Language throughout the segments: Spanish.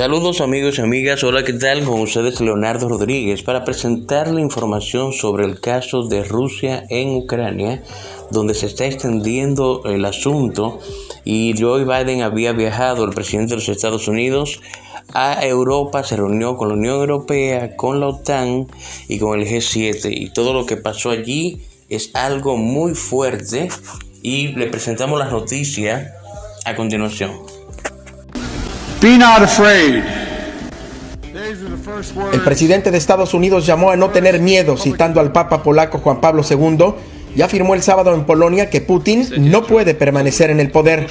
Saludos amigos y amigas, hola qué tal con ustedes Leonardo Rodríguez para presentar la información sobre el caso de Rusia en Ucrania, donde se está extendiendo el asunto. Y Joe Biden había viajado, el presidente de los Estados Unidos, a Europa, se reunió con la Unión Europea, con la OTAN y con el G7 y todo lo que pasó allí es algo muy fuerte. Y le presentamos las noticias a continuación. El presidente de Estados Unidos llamó a no tener miedo citando al Papa polaco Juan Pablo II y afirmó el sábado en Polonia que Putin no puede permanecer en el poder.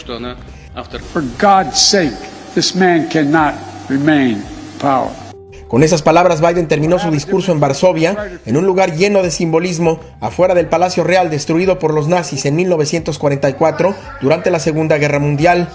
Con esas palabras, Biden terminó su discurso en Varsovia, en un lugar lleno de simbolismo, afuera del Palacio Real destruido por los nazis en 1944 durante la Segunda Guerra Mundial.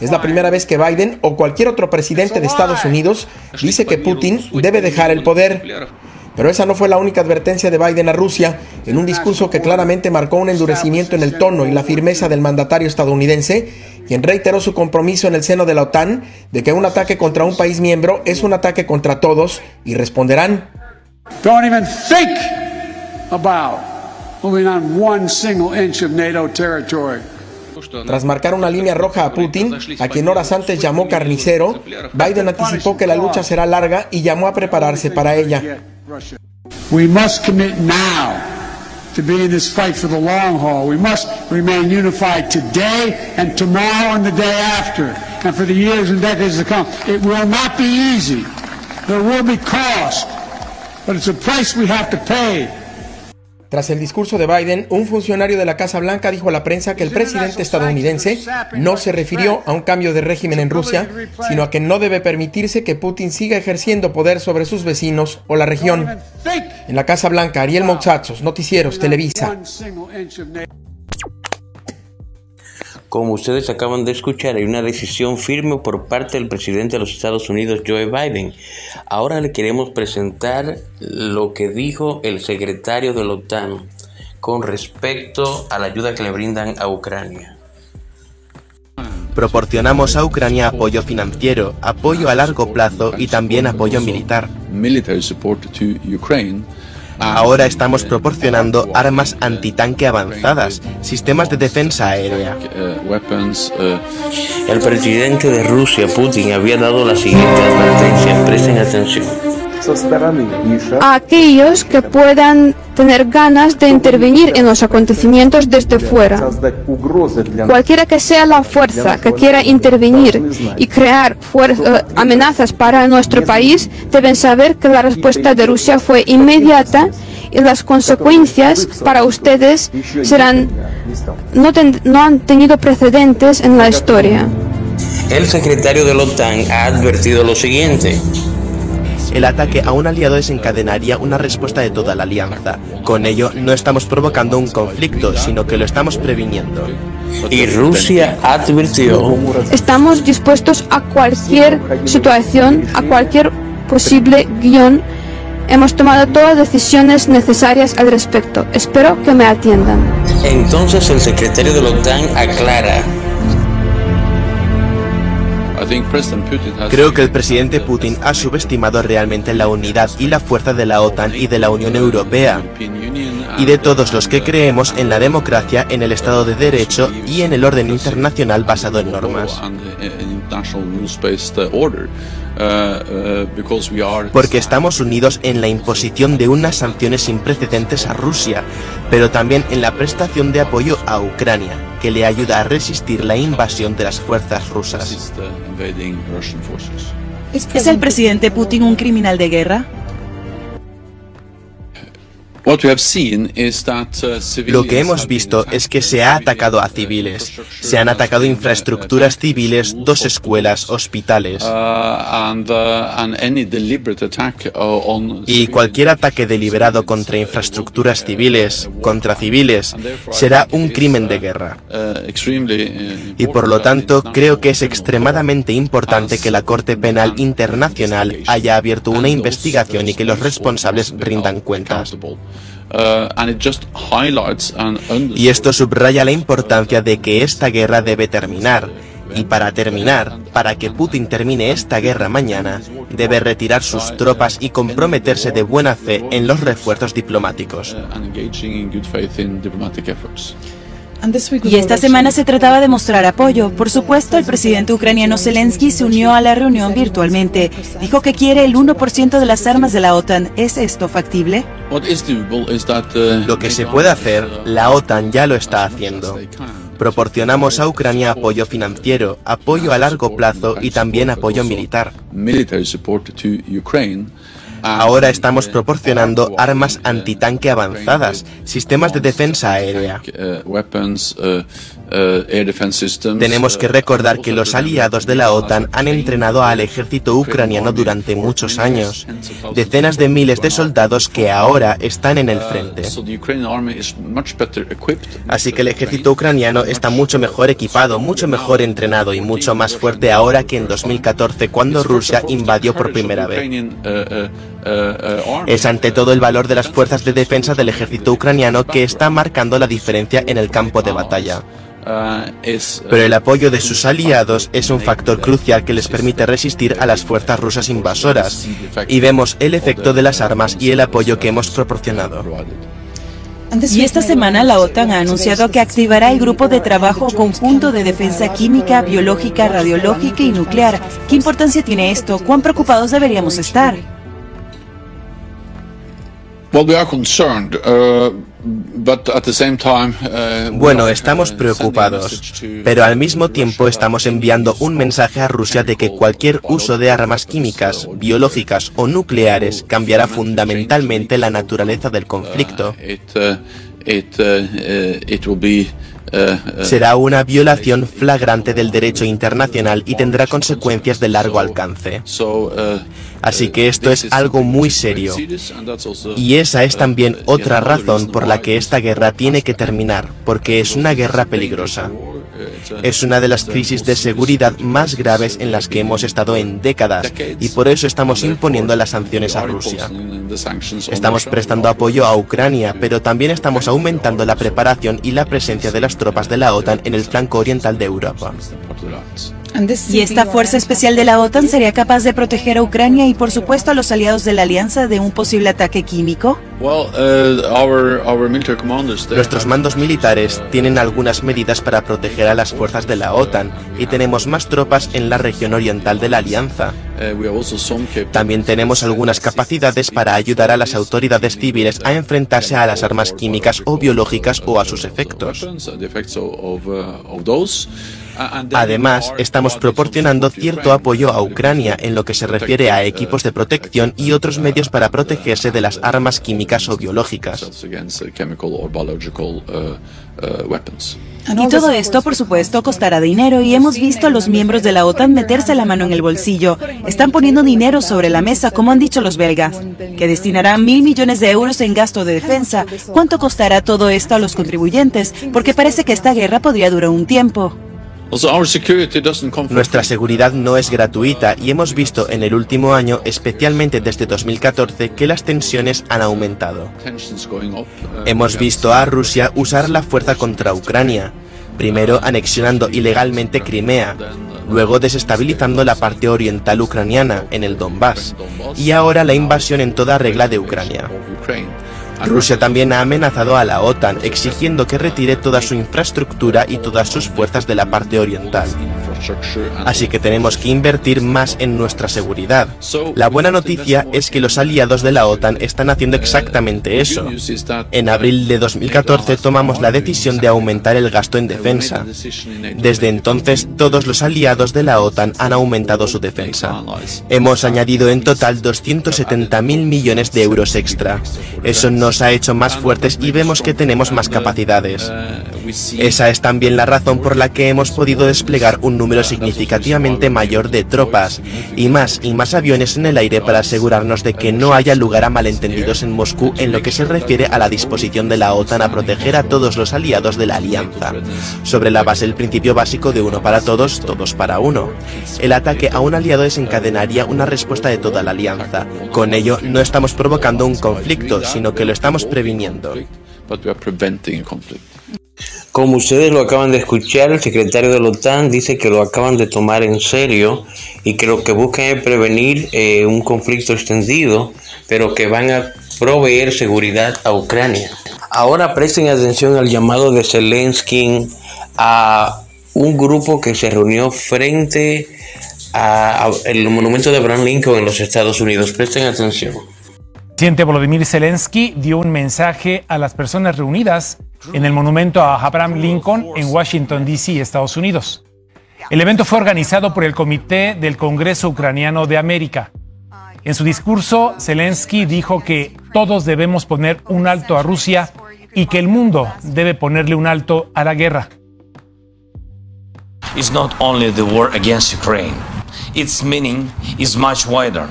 Es la primera vez que Biden o cualquier otro presidente de Estados Unidos dice que Putin debe dejar el poder. Pero esa no fue la única advertencia de Biden a Rusia, en un discurso que claramente marcó un endurecimiento en el tono y la firmeza del mandatario estadounidense, quien reiteró su compromiso en el seno de la OTAN de que un ataque contra un país miembro es un ataque contra todos y responderán. Don't even think about moving on one single inch of NATO territory. Tras marcar una línea roja a Putin, a quien horas antes llamó carnicero, Biden anticipó que la lucha será larga y llamó a prepararse para ella. We must commit now to be in this fight for the long haul. We must remain unified today and tomorrow and the day after, and for the years and decades to come. It will not be easy. There will be cost, but it's a price we have to pay. Tras el discurso de Biden, un funcionario de la Casa Blanca dijo a la prensa que el presidente estadounidense no se refirió a un cambio de régimen en Rusia, sino a que no debe permitirse que Putin siga ejerciendo poder sobre sus vecinos o la región. En la Casa Blanca, Ariel Mouzatsos, Noticieros, Televisa. Como ustedes acaban de escuchar, hay una decisión firme por parte del presidente de los Estados Unidos, Joe Biden. Ahora le queremos presentar lo que dijo el secretario de la OTAN con respecto a la ayuda que le brindan a Ucrania. Proporcionamos a Ucrania apoyo financiero, apoyo a largo plazo y también apoyo militar. Ahora estamos proporcionando armas antitanque avanzadas, sistemas de defensa aérea. El presidente de Rusia, Putin, había dado la siguiente advertencia. Presten atención a aquellos que puedan tener ganas de intervenir en los acontecimientos desde fuera. Cualquiera que sea la fuerza que quiera intervenir y crear amenazas para nuestro país, deben saber que la respuesta de Rusia fue inmediata y las consecuencias para ustedes serán no, no han tenido precedentes en la historia. El secretario de la OTAN ha advertido lo siguiente. El ataque a un aliado desencadenaría una respuesta de toda la alianza. Con ello no estamos provocando un conflicto, sino que lo estamos previniendo. Y Rusia advirtió. Estamos dispuestos a cualquier situación, a cualquier posible guion. Hemos tomado todas las decisiones necesarias al respecto. Espero que me atiendan. Entonces el secretario de la OTAN aclara Creo que el presidente Putin ha subestimado realmente la unidad y la fuerza de la OTAN y de la Unión Europea y de todos los que creemos en la democracia, en el Estado de Derecho y en el orden internacional basado en normas. Porque estamos unidos en la imposición de unas sanciones sin precedentes a Rusia, pero también en la prestación de apoyo a Ucrania, que le ayuda a resistir la invasión de las fuerzas rusas. ¿Es el presidente Putin un criminal de guerra? Uh, Lo que hemos visto es que se ha atacado a civiles, se han atacado infraestructuras civiles, dos escuelas, hospitales. Uh, uh, y cualquier ataque deliberado contra infraestructuras civiles, contra civiles, será un crimen de guerra. Y por lo tanto, creo que es extremadamente importante que la Corte Penal Internacional haya abierto una investigación y que los responsables rindan cuentas. Uh, y esto subraya la importancia de que esta guerra debe terminar Y para terminar, para que Putin termine esta guerra mañana, debe retirar sus tropas y comprometerse de buena fe en los refuerzos diplomáticos. Y esta semana se trataba de mostrar apoyo. Por supuesto, el presidente ucraniano Zelensky se unió a la reunión virtualmente. Dijo que quiere el 1% de las armas de la OTAN. ¿Es esto factible? Lo que se puede hacer, la OTAN ya lo está haciendo. Proporcionamos a Ucrania apoyo financiero, apoyo a largo plazo y también apoyo militar. Ahora estamos proporcionando armas antitanque avanzadas, sistemas de defensa aérea. Tenemos que recordar que los aliados de la OTAN han entrenado al ejército ucraniano durante muchos años, decenas de miles de soldados que ahora están en el frente. Así que el ejército ucraniano está mucho mejor equipado, mucho mejor entrenado y mucho más fuerte ahora que en 2014 cuando Rusia invadió por primera vez. Es ante todo el valor de las fuerzas de defensa del ejército ucraniano que está marcando la diferencia en el campo de batalla. Pero el apoyo de sus aliados es un factor crucial que les permite resistir a las fuerzas rusas invasoras, y vemos el efecto de las armas y el apoyo que hemos proporcionado. Y esta semana la OTAN ha anunciado que activará el grupo de trabajo conjunto de defensa química, biológica, radiológica y nuclear. ¿Qué importancia tiene esto? ¿Cuán preocupados deberíamos estar? Bueno, estamos preocupados, pero al mismo tiempo estamos enviando un mensaje a Rusia de que cualquier uso de armas químicas, biológicas o nucleares cambiará fundamentalmente la naturaleza del conflicto. Será una violación flagrante del derecho internacional y tendrá consecuencias de largo alcance. Así que esto es algo muy serio. Y esa es también otra razón por la que esta guerra tiene que terminar, porque es una guerra peligrosa. Es una de las crisis de seguridad más graves en las que hemos estado en décadas y por eso estamos imponiendo las sanciones a Rusia. Estamos prestando apoyo a Ucrania, pero también estamos aumentando la preparación y la presencia de las tropas de la OTAN en el flanco oriental de Europa. ¿Y esta fuerza especial de la OTAN sería capaz de proteger a Ucrania y por supuesto a los aliados de la alianza de un posible ataque químico? Uh, Nuestros mandos militares tienen algunas medidas para proteger a las fuerzas de la OTAN y tenemos más tropas en la región oriental de la alianza. Uh, También tenemos algunas capacidades para ayudar a las autoridades civiles a enfrentarse a las armas químicas o biológicas o a sus efectos. Además, estamos proporcionando cierto apoyo a Ucrania en lo que se refiere a equipos de protección y otros medios para protegerse de las armas químicas o biológicas. Y todo esto, por supuesto, costará dinero y hemos visto a los miembros de la OTAN meterse la mano en el bolsillo. Están poniendo dinero sobre la mesa, como han dicho los belgas, que destinarán mil millones de euros en gasto de defensa. ¿Cuánto costará todo esto a los contribuyentes? Porque parece que esta guerra podría durar un tiempo. Nuestra seguridad no es gratuita y hemos visto en el último año, especialmente desde 2014, que las tensiones han aumentado. Hemos visto a Rusia usar la fuerza contra Ucrania, primero anexionando ilegalmente Crimea, luego desestabilizando la parte oriental ucraniana en el Donbass, y ahora la invasión en toda regla de Ucrania. Rusia también ha amenazado a la OTAN exigiendo que retire toda su infraestructura y todas sus fuerzas de la parte oriental. Así que tenemos que invertir más en nuestra seguridad. La buena noticia es que los aliados de la OTAN están haciendo exactamente eso. En abril de 2014 tomamos la decisión de aumentar el gasto en defensa. Desde entonces, todos los aliados de la OTAN han aumentado su defensa. Hemos añadido en total 270.000 millones de euros extra. Eso nos ha hecho más fuertes y vemos que tenemos más capacidades. Esa es también la razón por la que hemos podido desplegar un número significativamente mayor de tropas y más y más aviones en el aire para asegurarnos de que no haya lugar a malentendidos en Moscú en lo que se refiere a la disposición de la OTAN a proteger a todos los aliados de la alianza, sobre la base del principio básico de uno para todos, todos para uno. El ataque a un aliado desencadenaría una respuesta de toda la alianza. Con ello no estamos provocando un conflicto, sino que lo estamos previniendo. Como ustedes lo acaban de escuchar, el secretario de la OTAN dice que lo acaban de tomar en serio y que lo que buscan es prevenir eh, un conflicto extendido, pero que van a proveer seguridad a Ucrania. Ahora presten atención al llamado de Zelensky a un grupo que se reunió frente al monumento de Abraham Lincoln en los Estados Unidos. Presten atención. Presidente Volodymyr Zelensky dio un mensaje a las personas reunidas en el monumento a Abraham Lincoln en Washington, D.C., Estados Unidos. El evento fue organizado por el Comité del Congreso Ucraniano de América. En su discurso, Zelensky dijo que todos debemos poner un alto a Rusia y que el mundo debe ponerle un alto a la guerra. It's not only the war against Ukraine. Its meaning is much wider.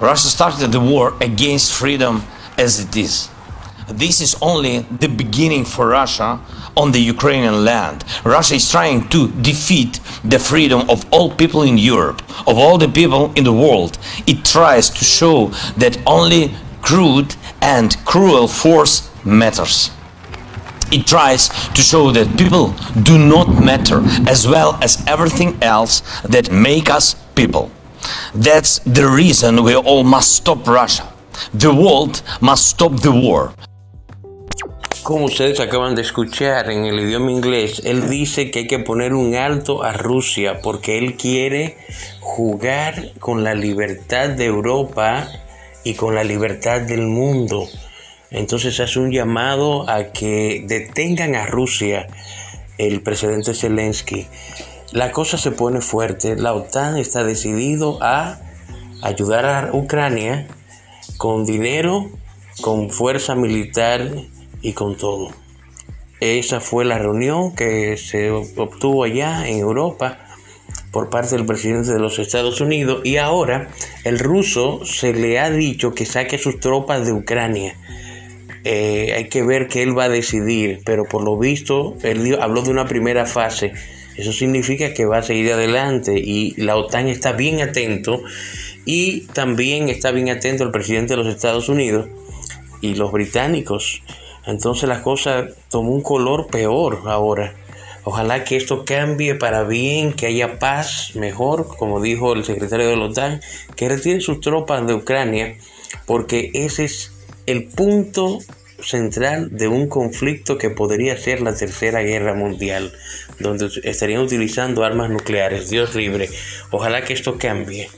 Russia started the war against freedom as it is. This is only the beginning for Russia on the Ukrainian land. Russia is trying to defeat the freedom of all people in Europe, of all the people in the world. It tries to show that only crude and cruel force matters. It tries to show that people do not matter as well as everything else that make us people. That's the reason we all must stop Russia. The world must stop the war. Como ustedes acaban de escuchar en el idioma inglés, él dice que hay que poner un alto a Rusia porque él quiere jugar con la libertad de Europa y con la libertad del mundo. Entonces hace un llamado a que detengan a Rusia el presidente Zelensky. La cosa se pone fuerte. La OTAN está decidido a ayudar a Ucrania con dinero, con fuerza militar y con todo. Esa fue la reunión que se obtuvo allá en Europa por parte del presidente de los Estados Unidos y ahora el ruso se le ha dicho que saque sus tropas de Ucrania. Eh, hay que ver qué él va a decidir, pero por lo visto él habló de una primera fase. Eso significa que va a seguir adelante y la OTAN está bien atento y también está bien atento el presidente de los Estados Unidos y los británicos entonces la cosa tomó un color peor ahora. Ojalá que esto cambie para bien, que haya paz mejor, como dijo el secretario de la OTAN, que retire sus tropas de Ucrania, porque ese es el punto central de un conflicto que podría ser la tercera guerra mundial, donde estarían utilizando armas nucleares. Dios libre. Ojalá que esto cambie.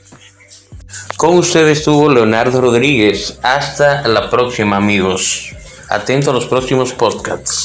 Con ustedes estuvo Leonardo Rodríguez. Hasta la próxima amigos. Atento a los próximos podcasts.